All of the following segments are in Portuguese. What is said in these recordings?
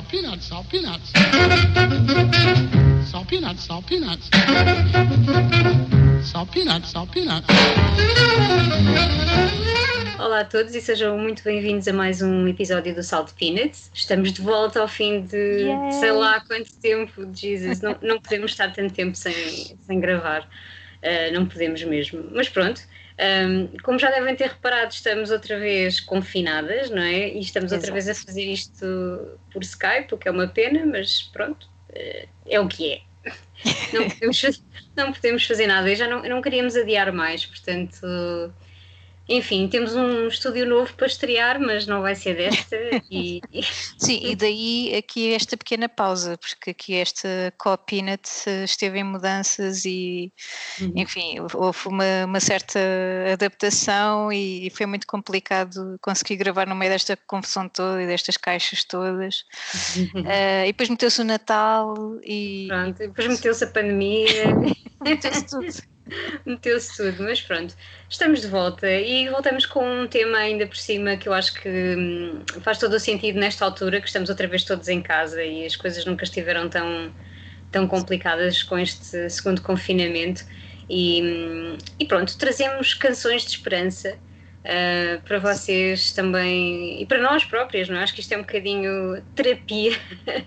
salt peanuts, salt peanuts. Salt peanuts, salt peanuts. Salt peanuts, salt peanuts. Olá a todos e sejam muito bem-vindos a mais um episódio do Salt Peanuts. Estamos de volta ao fim de Yay! sei lá quanto tempo, Jesus, não, não podemos estar tanto tempo sem, sem gravar, Uh, não podemos mesmo. Mas pronto, um, como já devem ter reparado, estamos outra vez confinadas, não é? E estamos outra Exato. vez a fazer isto por Skype, o que é uma pena, mas pronto, uh, é o que é. Não podemos, fazer- não podemos fazer nada e já não, não queríamos adiar mais, portanto. Enfim, temos um estúdio novo para estrear, mas não vai ser desta. E, e- Sim, e daí aqui esta pequena pausa, porque aqui esta Co-Peanut eh, esteve em mudanças e, enfim, houve uma, uma certa adaptação e foi muito complicado conseguir gravar no meio desta confusão toda e destas caixas todas. Eh, e depois meteu-se o Natal e pronto, depois meteu-se a pandemia, meteu-se tudo. Meteu-se tudo, mas pronto, estamos de volta e voltamos com um tema ainda por cima que eu acho que hum, faz todo o sentido nesta altura, que estamos outra vez todos em casa e as coisas nunca estiveram tão, tão complicadas com este segundo confinamento. E, hum, e pronto, trazemos canções de esperança ah, para vocês também e para nós próprias, não é? Acho que isto é um bocadinho terapia.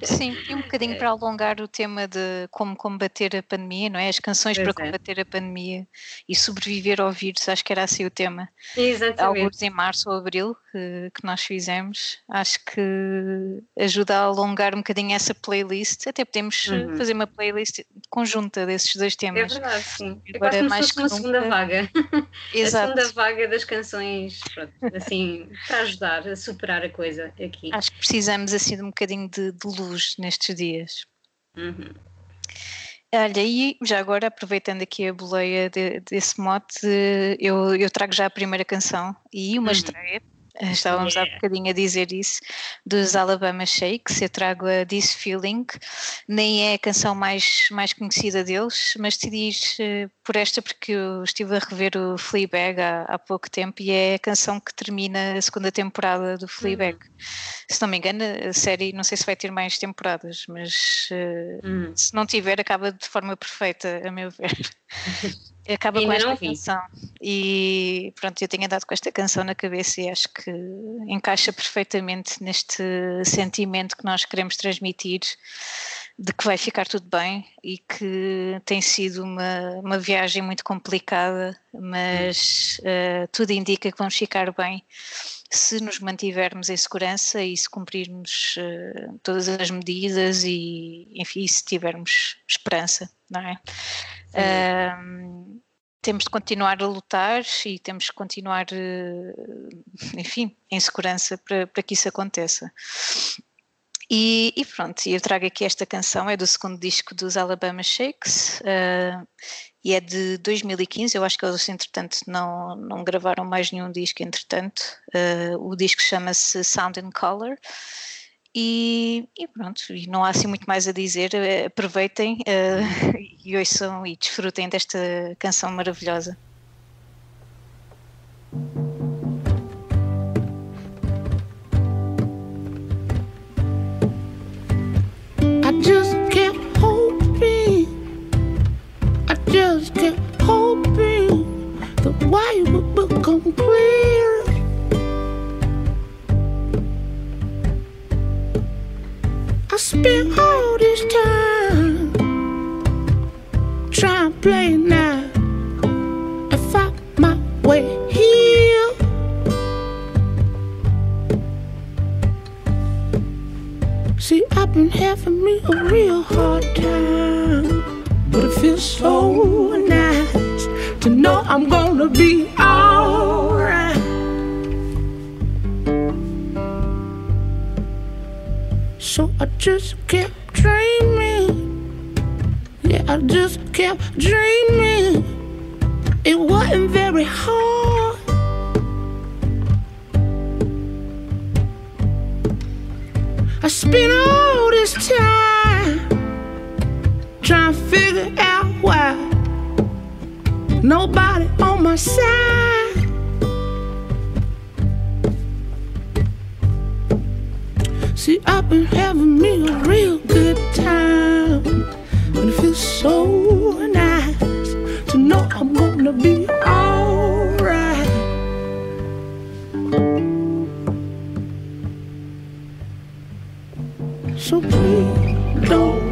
Sim, e um bocadinho para alongar o tema de como combater a pandemia, não é? As canções Pois para é. combater a pandemia e sobreviver ao vírus, acho que era assim o tema. Exatamente. Alguns em março ou abril que, que nós fizemos, acho que ajuda a alongar um bocadinho essa playlist. Até podemos Uhum. fazer uma playlist conjunta desses dois É temas. verdade, sim. É Agora, se mais que uma segunda vaga. A Exato. segunda vaga das canções, pronto, assim, para ajudar a superar a coisa aqui. Acho que precisamos assim de um bocadinho de, de luz nestes dias. Uhum. Olha, e já agora, aproveitando aqui a boleia de- desse mote, eu, eu trago já a primeira canção e uma Uhum. estreia. Estávamos há Yeah. bocadinho a dizer isso, dos Alabama Shakes. Eu trago a This Feeling, nem é a canção mais, mais conhecida deles, mas decidi ir eh, por esta porque eu estive a rever o Fleabag há, há pouco tempo e é a canção que termina a segunda temporada do Fleabag. Se não me engano, a série, não sei se vai ter mais temporadas, mas eh, Uhum. se não tiver, acaba de forma perfeita, a meu ver. Acaba Ainda com esta vi. canção. E pronto, eu tenho andado com esta canção na cabeça e acho que encaixa perfeitamente neste sentimento que nós queremos transmitir de que vai ficar tudo bem e que tem sido uma, uma viagem muito complicada, mas eh, tudo indica que vamos ficar bem se nos mantivermos em segurança e se cumprirmos eh, todas as medidas e, enfim, se tivermos esperança, não é? Ahm, temos de continuar a lutar e temos de continuar, enfim, em segurança para, para que isso aconteça. E, e pronto, eu trago aqui esta canção, é do segundo disco dos Alabama Shakes ah, e é de 2015. Eu acho que eles, entretanto, não, não gravaram mais nenhum disco, entretanto. Ah, o disco chama-se Sound and Color. E, e pronto, não há assim muito mais a dizer. eh, Aproveitem eh, e ouçam e desfrutem desta canção maravilhosa. Just I spent all this time trying to figure out why nobody on my side. See, I've been having me a real good time. And it feels so nice to know I'm gonna be So please don't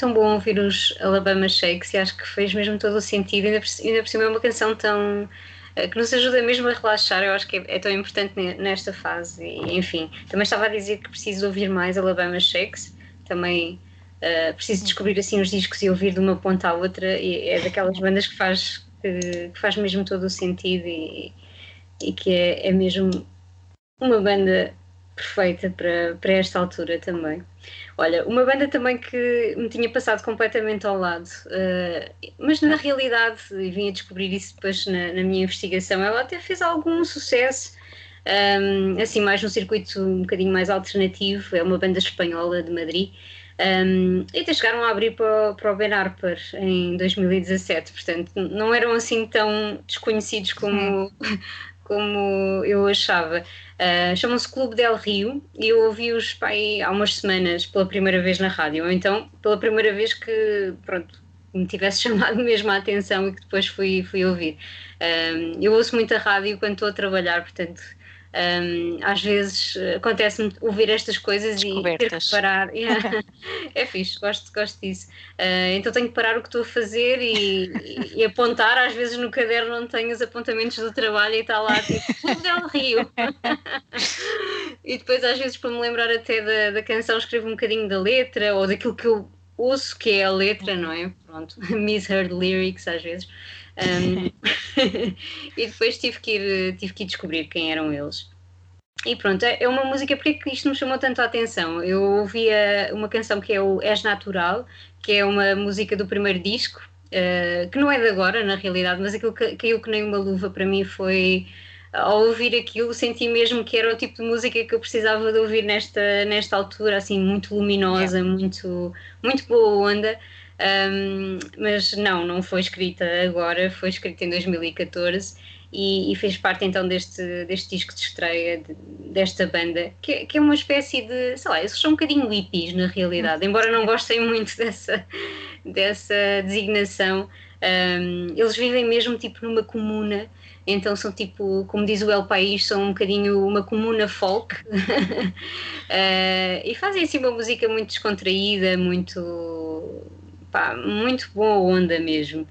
tão bom ouvir os Alabama Shakes e acho que fez mesmo todo o sentido. Ainda por, ainda por cima é uma canção tão. eh, que nos ajuda mesmo a relaxar. Eu acho que é, é tão importante ne- nesta fase. E, enfim, também estava a dizer que preciso ouvir mais Alabama Shakes. Também eh, preciso descobrir assim os discos e ouvir de uma ponta à outra. E é daquelas bandas que faz, que, que faz mesmo todo o sentido e, e que é, é mesmo uma banda perfeita para, para esta altura também. Olha, uma banda também que me tinha passado completamente ao lado, eh, mas na realidade, e vim a descobrir isso depois na, na minha investigação, ela até fez algum sucesso, ehm, assim mais no circuito um bocadinho mais alternativo, é uma banda espanhola de Madrid, ehm, e até chegaram a abrir para, para o Ben Harper em 2017, portanto não eram assim tão desconhecidos como, como eu achava. Uh, Chamam-se Clube Del Rio e eu ouvi-os há umas semanas pela primeira vez na rádio, então pela primeira vez que pronto, me tivesse chamado mesmo a atenção e que depois fui, fui ouvir. Um, eu ouço muita rádio quando estou a trabalhar, portanto um, às vezes acontece-me ouvir estas coisas e ter que parar. Yeah. é fixe, gosto, gosto disso. Uh, então tenho que parar o que estou a fazer e, e, e, apontar. Às vezes no caderno não tenho os apontamentos do trabalho e está lá tipo Del Rio. e depois, às vezes, para me lembrar até da, da canção, escrevo um bocadinho da letra ou daquilo que eu ouço que é a letra, não é? Pronto, misheard lyrics às vezes. Um, e depois tive que, ir, tive que ir descobrir quem eram eles. E pronto, é uma música porque isto me chamou tanto a atenção. Eu ouvia uma canção que é o És Natural, que é uma música do primeiro disco, uh, que não é de agora na realidade, mas aquilo que caiu que nem uma luva para mim foi ao ouvir aquilo senti mesmo que era o tipo de música que eu precisava de ouvir nesta, nesta altura, assim, muito luminosa, yeah. muito, muito boa onda. Um, mas não, não foi escrita agora, foi escrita em 2014 e, e, fez parte então deste, deste disco de estreia de, desta banda, que, que, é uma espécie de, sei lá, eles são um bocadinho hippies na realidade, embora não gostem muito dessa, dessa designação, um, eles vivem mesmo tipo numa comuna, então são tipo, como diz o El País, são um bocadinho uma comuna folk. Uh, e fazem assim uma música muito descontraída, muito, pá, muito boa onda mesmo.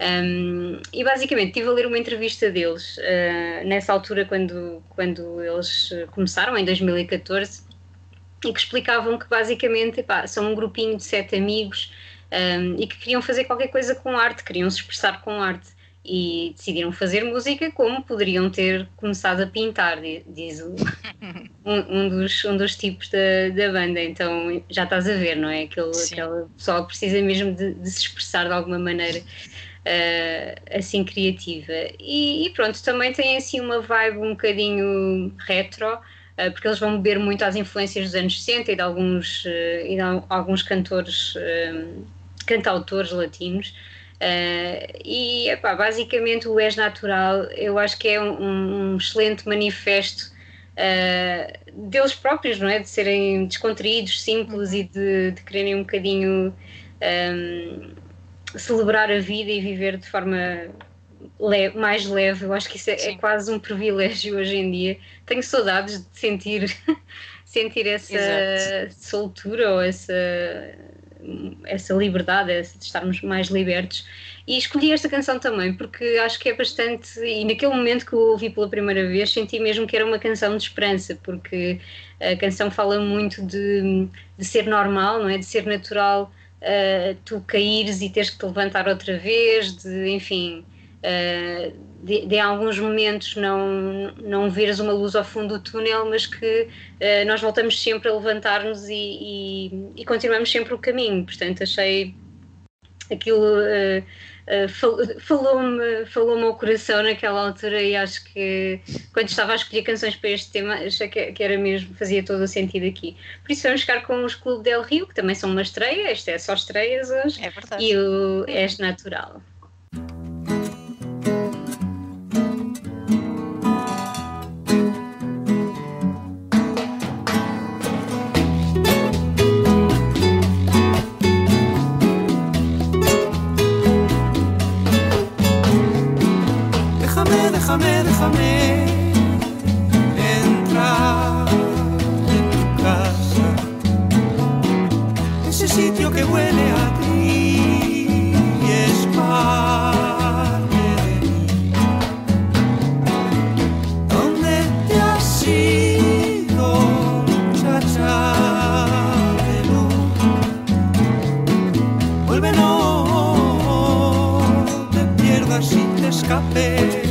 Um, e basicamente estive a ler uma entrevista deles uh, nessa altura, quando, quando eles começaram, em 2014, e que explicavam que basicamente são um grupinho de sete amigos um, e que queriam fazer qualquer coisa com arte, queriam se expressar com arte. E decidiram fazer música como poderiam ter começado a pintar, diz o, um, um, dos, um dos tipos da, da banda. Então já estás a ver, não é? Aquele, aquela pessoa precisa mesmo de, de se expressar de alguma maneira uh, assim criativa. E, e, pronto, também tem assim uma vibe um bocadinho retro, uh, porque eles vão beber muito às influências dos anos 60 e de alguns, uh, e de alguns cantores, cantautores latinos. E epá, basicamente o És Natural eu acho que é um, um excelente manifesto Uh, deles próprios, não é? De serem descontraídos, simples e de, de quererem um bocadinho um, celebrar a vida e viver de forma mais leve. Eu acho que isso é, é, quase um privilégio hoje em dia. Tenho saudades de sentir, sentir essa Exato. soltura ou essa, essa liberdade, de estarmos mais libertos. E escolhi esta canção também porque acho que é bastante. E naquele momento que eu ouvi pela primeira vez, senti mesmo que era uma canção de esperança, porque a canção fala muito de, de ser normal, não é? De ser natural uh, tu caíres e teres que te levantar outra vez, de, enfim, uh, de, de, alguns momentos não, não veres uma luz ao fundo do túnel, mas que uh, nós voltamos sempre a levantar-nos e, e, e, continuamos sempre o caminho. Portanto, achei aquilo eh, falou-me falou ao coração naquela altura e acho que quando estava a escolher canções para este tema achei que, era mesmo, fazia todo o sentido aqui. Por isso vamos ficar com os Clube Del Rio, que também são uma estreia, isto é só estreias hoje, é e o És Natural. Vuelve, no te pierdas y te escapes.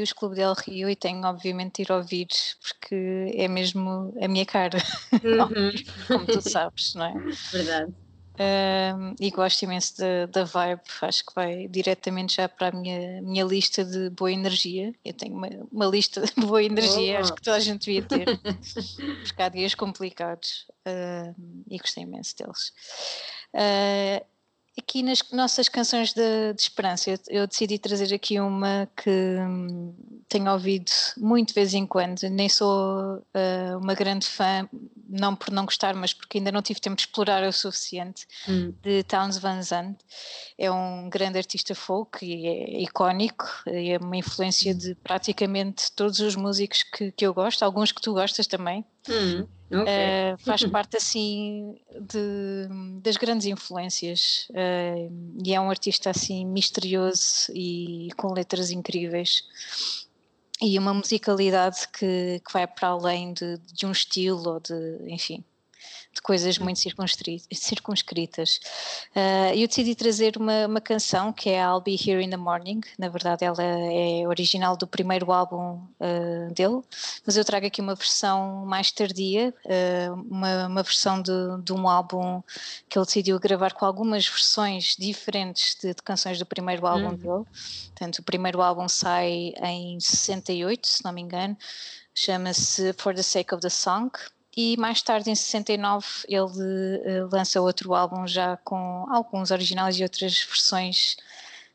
Adorei os Clube Del Rio e tenho obviamente de ir ouvir porque é mesmo a minha cara, uhum. como tu sabes, não é? Verdade. Um, e gosto imenso da vibe, acho que vai diretamente já para a minha, minha lista de boa energia. Eu tenho uma, uma lista de boa energia, oh. acho que toda a gente devia ter, porque há dias complicados e gostei imenso deles. Uh, aqui nas nossas canções de, de esperança, eu, eu, decidi trazer aqui uma que hum, tenho ouvido muito de vez em quando. Nem sou uh, uma grande fã, não por não gostar, mas porque ainda não tive tempo de explorar o suficiente, hum. de Towns Van Zandt. É um grande artista folk e é icónico, é uma influência de praticamente todos os músicos que, que eu gosto, alguns que tu gostas também. Hum. Okay. Uh, faz parte assim de, das grandes influências uh, e é um artista assim misterioso e com letras incríveis e uma musicalidade que, que vai para além de, de um estilo ou de enfim de coisas muito circunscritas. Uh, eu decidi trazer uma, uma, canção que é I'll Be Here in the Morning. Na verdade, ela é original do primeiro álbum uh, dele, mas eu trago aqui uma versão mais tardia, uh, uma, uma, versão de, de, um álbum que ele decidiu gravar com algumas versões diferentes de, de canções do primeiro álbum uhum. dele. Portanto, o primeiro álbum sai em 68, se não me engano, chama-se For the Sake of the Song e mais tarde, em 69, ele uh, lança outro álbum já com alguns originais e outras versões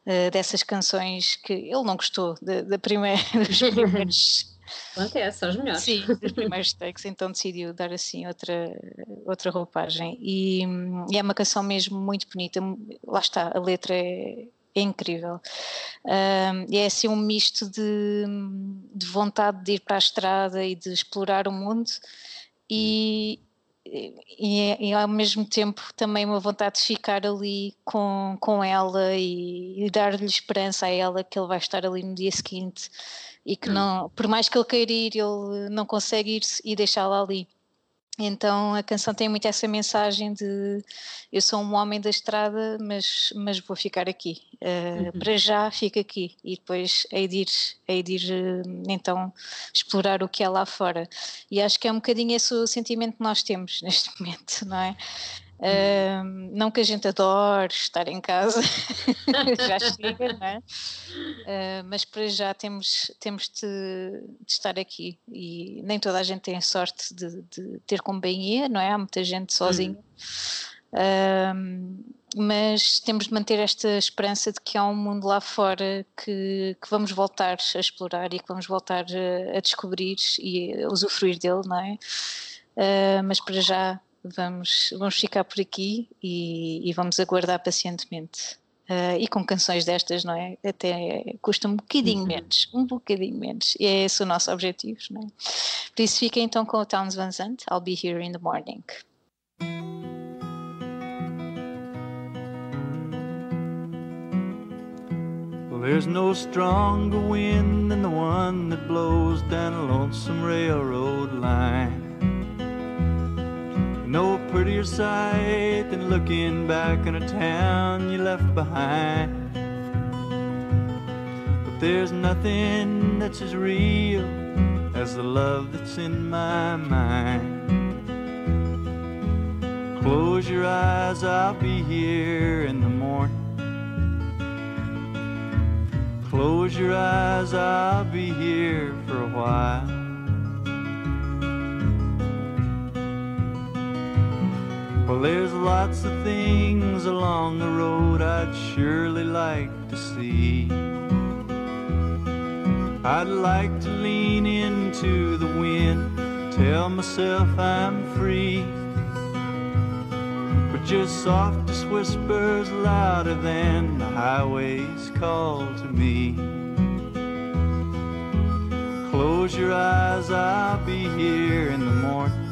uh, dessas canções que ele não gostou da primeira, dos primeiros. Acontece, são os melhores. Sim, dos primeiros takes, então decidiu dar assim outra, outra roupagem. E, e, é uma canção mesmo muito bonita, lá está, a letra é, é incrível. Um, é assim um misto de, de vontade de ir para a estrada e de explorar o mundo e, e, e, ao mesmo tempo também uma vontade de ficar ali com, com ela e, e dar-lhe esperança a ela que ele vai estar ali no dia seguinte e que hum. não, por mais que ele queira ir, ele não consegue ir e deixá-la ali. Então a canção tem muito essa mensagem de eu sou um homem da estrada, mas, mas vou ficar aqui. Uh, uhum. Para já fico aqui e depois hei de ir, hei de ir uh, então explorar o que é lá fora. E acho que é um bocadinho esse o sentimento que nós temos neste momento, não é? Uh, não que a gente adore estar em casa, já chega, não é? Uh, mas para já temos, temos de, de, estar aqui e nem toda a gente tem sorte de, de ter companhia, não é? Há muita gente sozinha. Uh, mas temos de manter esta esperança de que há um mundo lá fora que, que vamos voltar a explorar e que vamos voltar a, a descobrir e a usufruir dele, não é? Uh, mas para já vamos, vamos ficar por aqui e, e vamos aguardar pacientemente. Uh, e com canções destas, não é? Até custa um bocadinho uhum. menos, um bocadinho menos. E é esse o nosso objetivo, não é? Por isso fica então com o Towns Van Zandt, I'll be here in the morning. Well, there's no stronger wind than the one that blows down a lonesome railroad line. No prettier sight than looking back on a town you left behind. But there's nothing that's as real as the love that's in my mind. Close your eyes, I'll be here in the morning. Close your eyes, I'll be here for a while. Well, there's lots of things along the road I'd surely like to see. I'd like to lean into the wind, tell myself I'm free. But just softest whispers louder than the highway's call to me. Close your eyes, I'll be here in the morning.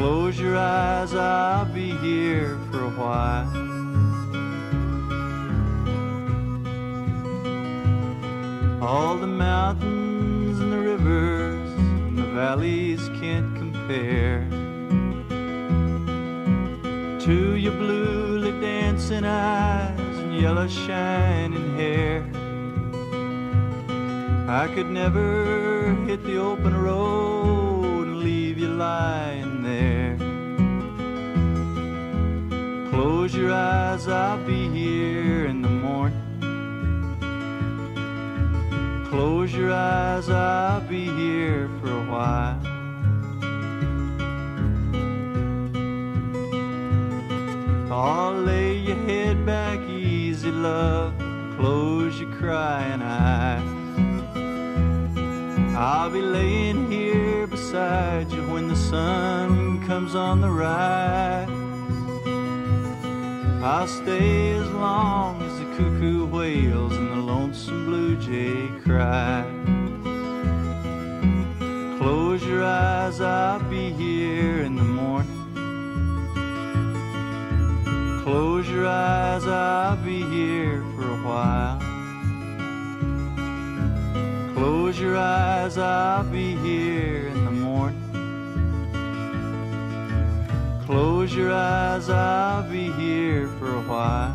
Close your eyes, I'll be here for a while. All the mountains and the rivers and the valleys can't compare to your bluely dancing eyes and yellow shining hair. I could never hit the open road and leave you lying Close your eyes, I'll be here in the morning. Close your eyes, I'll be here for a while. Oh, lay your head back easy, love. Close your crying eyes. I'll be laying here beside you when the sun comes on the rise. I'll stay as long as the cuckoo wails and the lonesome blue jay cries. Close your eyes, I'll be here in the morning. Close your eyes, I'll be here for a while. Close your eyes, I'll be Close your eyes, I'll be here for a while.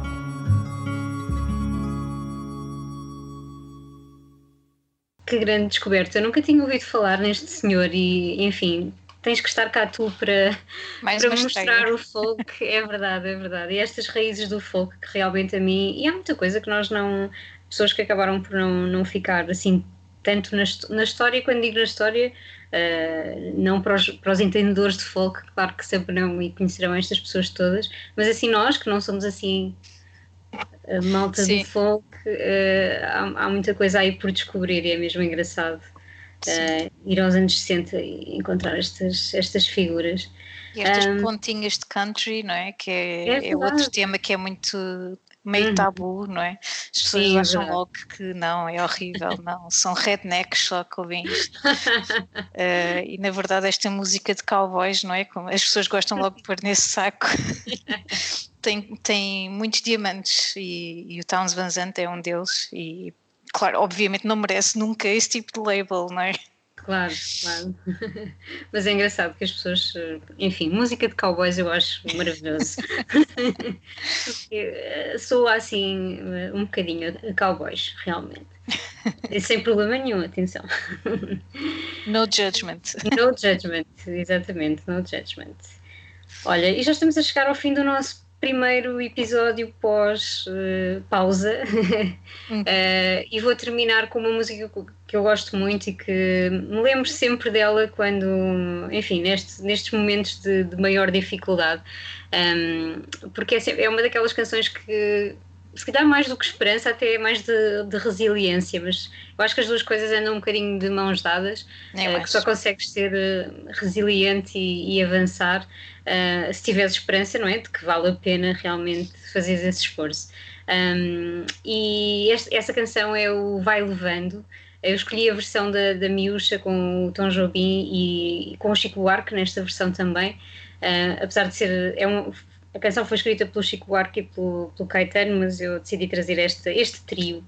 Que grande descoberta. Eu nunca tinha ouvido falar neste senhor e, enfim, tens que estar cá tu para, Mais para mostrar o folk. É verdade, é verdade. E estas raízes do folk que realmente a mim. E há muita coisa que nós não. Pessoas que acabaram por não, não ficar assim tanto na, na história, quando digo na história, eh, não para os, para os entendedores de folk, claro que saberão e conhecerão estas pessoas todas, mas assim nós, que não somos assim a malta Sim. do folk, eh, há, há muita coisa aí por descobrir e é mesmo engraçado eh, ir aos anos 60 e encontrar estas, estas figuras. E estas Ahm, pontinhas de country, não é? Que é, É é outro tema que é muito meio Uhum. tabu, não é? As pessoas Sim, acham logo que não, é horrível, não. São rednecks só que ouvem isto. Eh, e na verdade, esta música de cowboys, não é? Como as pessoas gostam logo de pôr nesse saco. tem, tem muitos diamantes e, e o Towns Van Zandt é um deles. E claro, obviamente não merece nunca esse tipo de label, não é? Claro, claro. Mas é engraçado que as pessoas, enfim, música de cowboys eu acho maravilhoso. Eh, Sou assim eh, um bocadinho cowboys, realmente. Sem problema nenhum, atenção. No judgment. No judgment, exatamente, no judgment. Olha, e já estamos a chegar ao fim do nosso primeiro episódio pós-pausa. Hum. e vou terminar com uma música que eu gosto muito e que me lembro sempre dela quando, enfim, neste, nestes momentos de, de maior dificuldade. Um, porque é, sempre- é uma daquelas canções que se calhar mais do que esperança, até é mais de, de resiliência, mas eu acho que as duas coisas andam um bocadinho de mãos dadas, Nem eh, que só consegues ser eh, resiliente e, e avançar eh, se tiveres esperança, não é? De que vale a pena realmente fazer esse esforço. Um, e este- essa canção é o Vai Levando. Eu escolhi a versão da, da Miúcha com o Tom Jobim e, e com o Chico Buarque nesta versão também. Uh, apesar de ser. É um, a canção foi escrita pelo Chico Buarque e pelo, pelo Caetano, mas eu decidi trazer este, trio.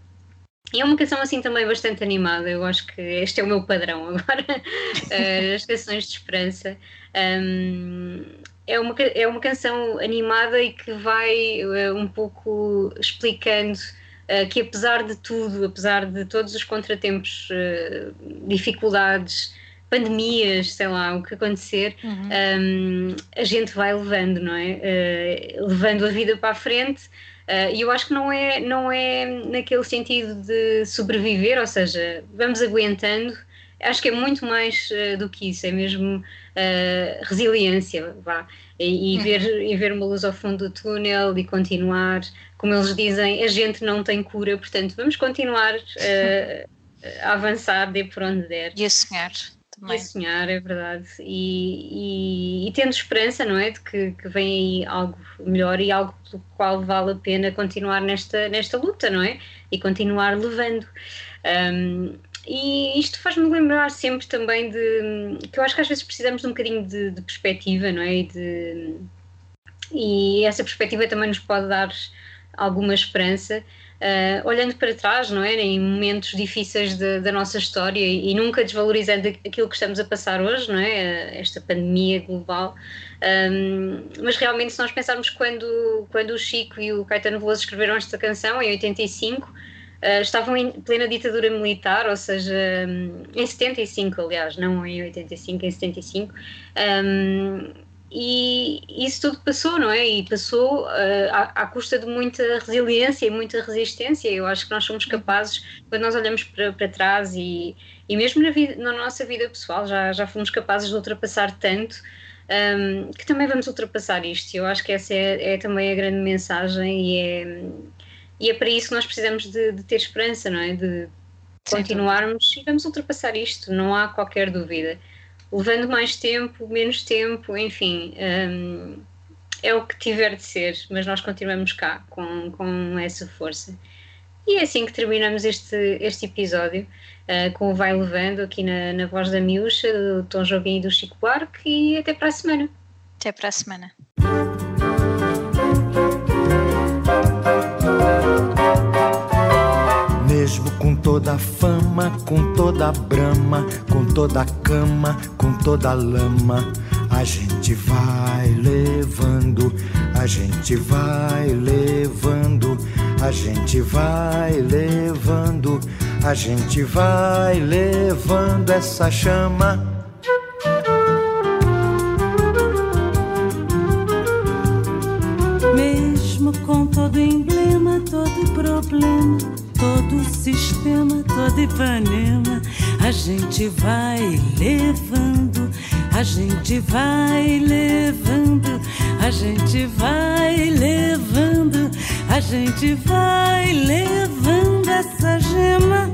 E é uma canção assim também bastante animada, eu acho que este é o meu padrão agora, uh, as canções de esperança. Um, é, uma, é uma canção animada e que vai uh, um pouco explicando uh, que apesar de tudo, apesar de todos os contratempos, uh, dificuldades, pandemias, sei lá, o que acontecer, Uhum. um, a gente vai levando, não é? Uh, levando a vida para a frente. Uh, E eu acho que não é, não é naquele sentido de sobreviver, ou seja, vamos aguentando. Acho que é muito mais uh, do que isso, é mesmo uh, resiliência, vá. E, e Uhum. ver, e ver uma luz ao fundo do túnel e continuar. Como eles dizem, a gente não tem cura, portanto, vamos continuar uh, a avançar, de por onde der. E a sonhar E também. a sonhar, é verdade. E, e- e tendo esperança, não é? De que, que vem aí algo melhor e algo pelo qual vale a pena continuar nesta, nesta luta, não é? E continuar levando. Um, e isto faz-me lembrar sempre também de que eu acho que às vezes precisamos de um bocadinho de, de perspectiva, não é? E, de, e essa perspectiva também nos pode dar alguma esperança. Uh, olhando para trás, não é? Em momentos difíceis de, da nossa história e, nunca desvalorizando aquilo que estamos a passar hoje, não é? Esta pandemia global. Um, mas realmente, se nós pensarmos quando, quando o Chico e o Caetano Veloso escreveram esta canção, em 85, Uh, estavam em plena ditadura militar, ou seja, um, em 75, aliás, não em 85, em 75. Um, e isso tudo passou, não é? E passou uh, à, à, custa de muita resiliência e muita resistência. Eu acho que nós somos capazes, quando nós olhamos para, para trás e, e mesmo na, vida, na nossa vida pessoal, já, já fomos capazes de ultrapassar tanto. Um, que também vamos ultrapassar isto. Eu acho que essa é, é também a grande mensagem e é, e é para isso que nós precisamos de, de ter esperança, não é? De continuarmos e vamos ultrapassar isto, não há qualquer dúvida. Levando mais tempo, menos tempo, enfim, um, é o que tiver de ser, mas nós continuamos cá com, com essa força. E é assim que terminamos este, este episódio, uh, com o Vai Levando aqui na, na voz da Miúcha, do Tom Jobim e do Chico Buarque, e até para a semana. Até para a semana. Mesmo com toda a fama, com toda a brama, com toda a cama, com toda a lama. A gente vai levando, a gente vai levando, a gente vai levando, a gente vai levando essa chama. Mesmo com todo emblema, todo problema sistema, todo Ipanema, a gente vai levando, a gente vai levando, a gente vai levando, a gente vai levando essa gema.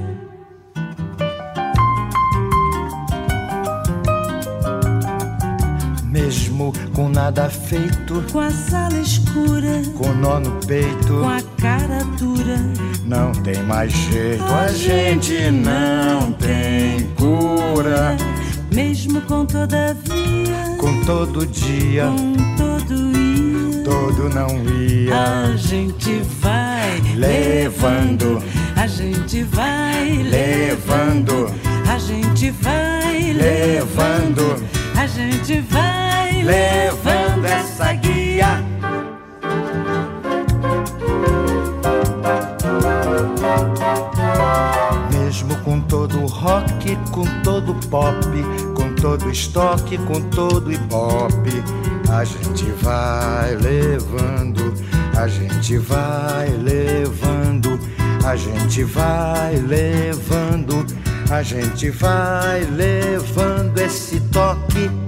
Mesmo com nada feito, com a sala escura, com nó no peito, com a cara dura não tem mais jeito, a gente não tem cura. Mesmo com todavia, com todo dia, com todo ia, todo não ia. A gente vai levando, a gente vai levando, a gente vai levando, a gente vai levando essa guia. Estoque, com todo hip hop. A gente vai levando, a gente vai levando, a gente vai levando, a gente vai levando esse toque.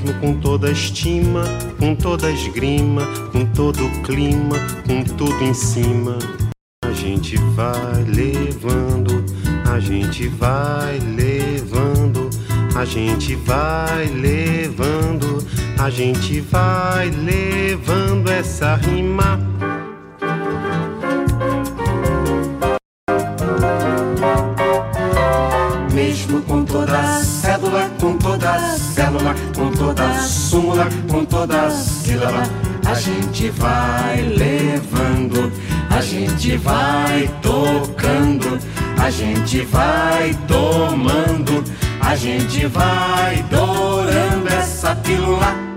Mesmo com toda a estima, com toda a esgrima, com todo o clima, com tudo em cima gente vai levando, a gente vai levando, a gente vai levando, a gente vai levando essa rima. Com toda célula, com toda súmula, com toda sílaba, a gente vai levando a gente vai tocando, a gente vai tomando, a gente vai dourando essa pílula